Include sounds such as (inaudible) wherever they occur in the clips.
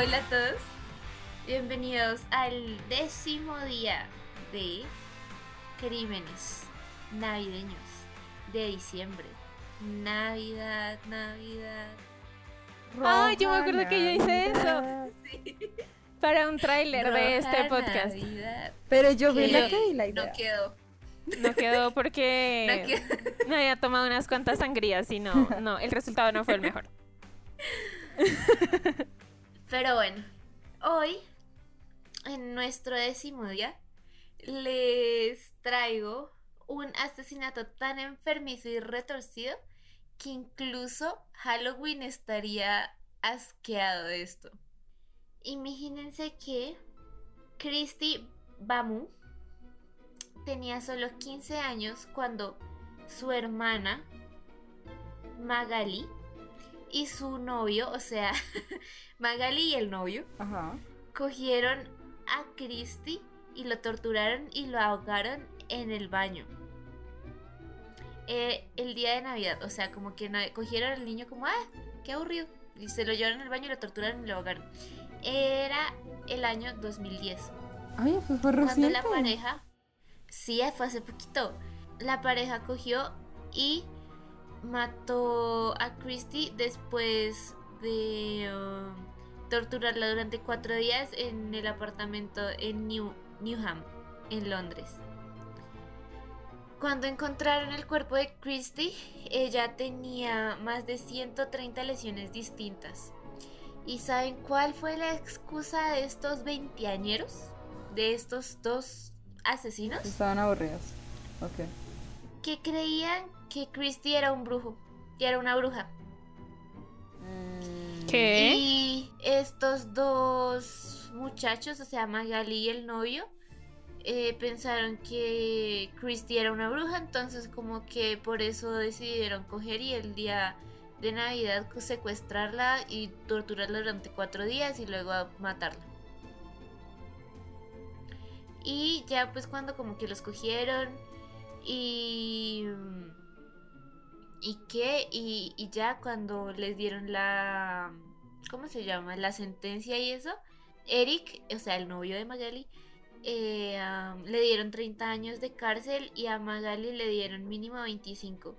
Hola a todos, bienvenidos al décimo día de crímenes navideños de diciembre. Navidad, Navidad. Ay, yo me acuerdo que yo hice eso. Para un tráiler de este podcast. Navidad. Pero yo vi la Que la idea. No quedó. No quedó (laughs) porque No quedó. me había tomado unas cuantas sangrías y no, no, el resultado no fue el mejor. (laughs) Pero bueno, hoy, en nuestro décimo día, les traigo un asesinato tan enfermizo y retorcido que incluso Halloween estaría asqueado de esto. Imagínense que Christy Bamu tenía solo 15 años cuando su hermana Magali y su novio, o sea, (laughs) Magali y el novio, Ajá. cogieron a Christy y lo torturaron y lo ahogaron en el baño. Eh, el día de Navidad, o sea, como que cogieron al niño como, ah, qué aburrido. Y se lo llevaron al baño y lo torturaron y lo ahogaron. Era el año 2010. Ay, pues fue Cuando reciente. la pareja, sí, fue hace poquito, la pareja cogió y mató a Christy después de um, torturarla durante cuatro días en el apartamento en New, Newham, en Londres. Cuando encontraron el cuerpo de Christy, ella tenía más de 130 lesiones distintas. ¿Y saben cuál fue la excusa de estos veinteañeros? De estos dos asesinos? Estaban aburridas. Ok. Que creían que Christy era un brujo, que era una bruja. Mm, ¿Qué? Y estos dos muchachos, o sea, Magali y el novio, eh, pensaron que Christy era una bruja, entonces como que por eso decidieron coger y el día de Navidad secuestrarla y torturarla durante cuatro días y luego matarla. Y ya pues cuando como que los cogieron y... ¿Y qué? Y, y ya cuando les dieron la... ¿Cómo se llama? La sentencia y eso. Eric, o sea, el novio de Magali, eh, am, le dieron 30 años de cárcel y a Magali le dieron mínimo 25.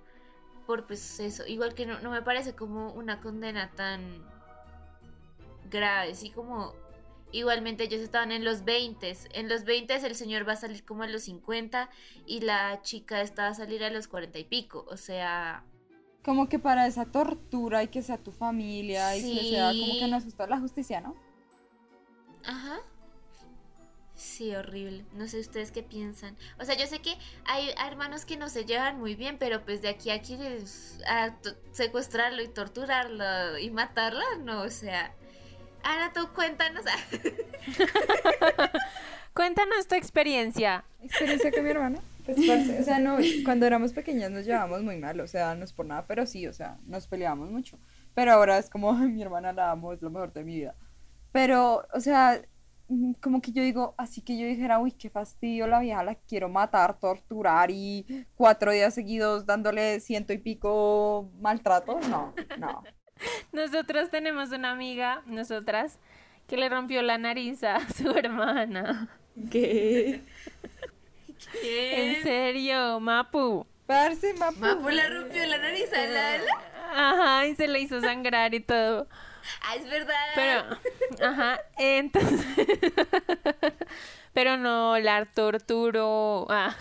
Por pues eso, igual que no, no me parece como una condena tan grave, sí como igualmente ellos estaban en los 20, en los 20 el señor va a salir como a los 50 y la chica está a salir a los 40 y pico, o sea, Como que para esa tortura y que sea tu familia y que sea como que Sí. no asustó la justicia, ¿no? Ajá. Sí, horrible. No sé ustedes qué piensan. O sea, yo sé que hay hermanos que no se llevan muy bien, pero pues de aquí a aquí a secuestrarlo y torturarlo y matarlo, no, o sea. Ana, tú cuéntanos. (laughs) Cuéntanos tu experiencia. Experiencia con mi hermana. Pues, parce, o sea, no, cuando éramos pequeñas nos llevábamos muy mal, o sea, no es por nada, pero sí, o sea, nos peleábamos mucho. Pero ahora es como, "Ay, mi hermana la amo, es lo mejor de mi vida. Pero, o sea, como que yo digo, así que yo dijera, uy, qué fastidio, la vieja la quiero matar, torturar y cuatro días seguidos dándole ciento y pico maltrato. No, no. (laughs) Nosotros tenemos una amiga, nosotras, que le rompió la nariz a su (laughs) hermana. ¿Qué? En serio, Mapu. Parce, mapu. Mapu le rompió la nariz a Lala. Ajá, y se le hizo sangrar y todo. Ah, es verdad. Pero, ajá, entonces. (laughs) Pero no la torturó. Ah,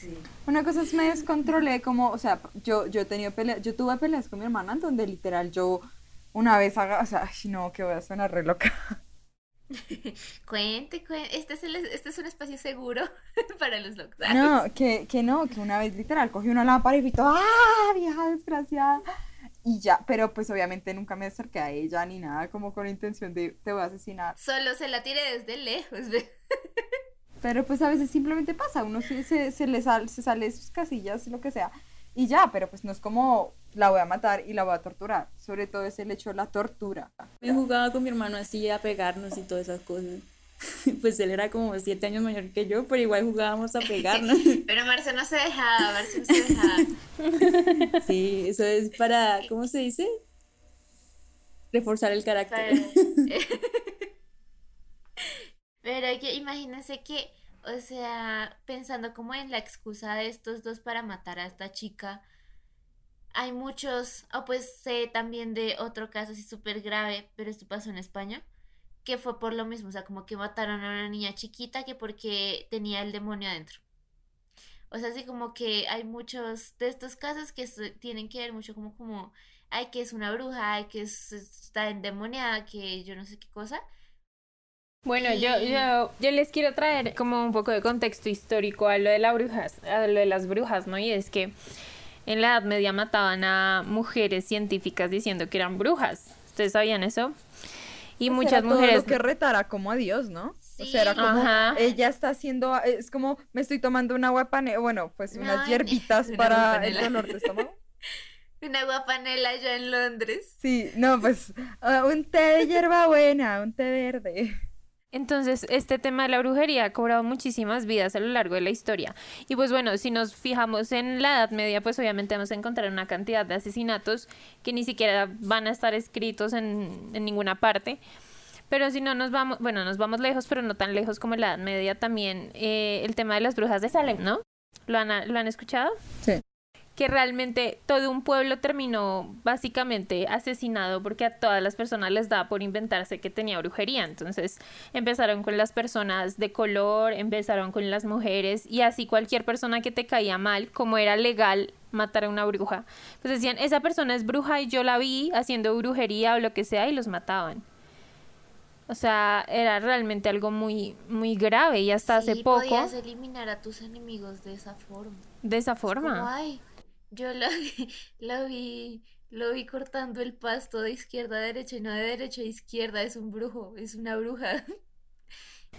Sí. Una cosa es me descontrolé como, o sea, yo, yo he tenido peleas, yo tuve peleas con mi hermana en donde literal yo una vez haga, o sea, ay, no, que voy a sonar re loca. (laughs) Cuente, cuente. Este es, el- este es un espacio seguro (laughs) para los locos. No, que, que no, que una vez literal cogí una lámpara y gritó, ¡ah, vieja desgraciada! Y ya, pero pues obviamente nunca me acerqué a ella ni nada como con intención de te voy a asesinar. Solo se la tire desde lejos. (laughs) Pero pues a veces simplemente pasa, uno se, se, se le sal- se sale de sus casillas, lo que sea, y ya, pero pues no es como la voy a matar y la voy a torturar. Sobre todo es el hecho de la tortura. Me jugaba con mi hermano así a pegarnos y todas esas cosas. (laughs) Pues él era como siete años mayor que yo, pero igual jugábamos a pegarnos. (laughs) Pero Marce no se dejaba, Marce no se dejaba. (laughs) Sí, eso es para, ¿cómo se dice? reforzar el carácter. Pero, pero que imagínense que, o sea, pensando como en la excusa de estos dos para matar a esta chica, hay muchos, o pues sé también de otro caso así súper grave, pero esto pasó en España, que fue por lo mismo, o sea, como que mataron a una niña chiquita que porque tenía el demonio adentro. O sea, así como que hay muchos de estos casos que tienen que ver mucho como, como, ay, que es una bruja, ay, que es- está endemoniada, que yo no sé qué cosa. Bueno, yo, Y- yo, yo les quiero traer como un poco de contexto histórico a lo de las brujas, a lo de las brujas, ¿no? Y es que en la Edad Media mataban a mujeres científicas diciendo que eran brujas. ¿Ustedes sabían eso? Y Pues muchas era todo mujeres... lo que retara como a Dios, ¿no? o sea, era como, Ajá. ella está haciendo, es como, me estoy tomando una agua pane- bueno, pues unas (laughs) hierbitas una para el guapanela. dolor de estómago. (laughs) Una guapanela allá en Londres. Sí, no, pues ah, un té de hierbabuena, un té verde. Entonces, este tema de la brujería ha cobrado muchísimas vidas a lo largo de la historia. Y pues bueno, si nos fijamos en la Edad Media, pues obviamente vamos a encontrar una cantidad de asesinatos que ni siquiera van a estar escritos en, en ninguna parte. Pero si no nos vamos, bueno, nos vamos lejos, pero no tan lejos como en la Edad Media también, eh, el tema de las brujas de Salem, ¿no? ¿Lo han, ¿Lo han escuchado? Sí. Que realmente todo un pueblo terminó básicamente asesinado porque a todas las personas les daba por inventarse que tenía brujería. Entonces empezaron con las personas de color, empezaron con las mujeres y así cualquier persona que te caía mal, como era legal matar a una bruja, pues decían, esa persona es bruja y yo la vi haciendo brujería o lo que sea y los mataban. O sea, era realmente algo muy, muy grave y hasta hace poco podías eliminar a tus enemigos de esa forma. de esa Como, forma. ay, yo lo, lo (laughs) vi, lo vi cortando el pasto de izquierda a derecha y no de derecha a izquierda, es un brujo, es una bruja. (laughs)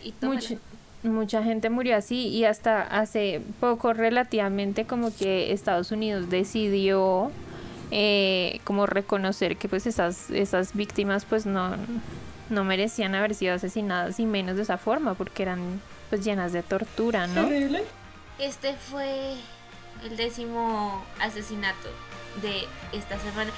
Y. Mucha, mucha gente murió así y hasta hace poco relativamente como que Estados Unidos decidió eh, como reconocer que pues esas, esas víctimas pues no, no merecían haber sido asesinadas y menos de esa forma porque eran pues llenas de tortura, ¿no? Terrible. Este fue el décimo asesinato de esta semana.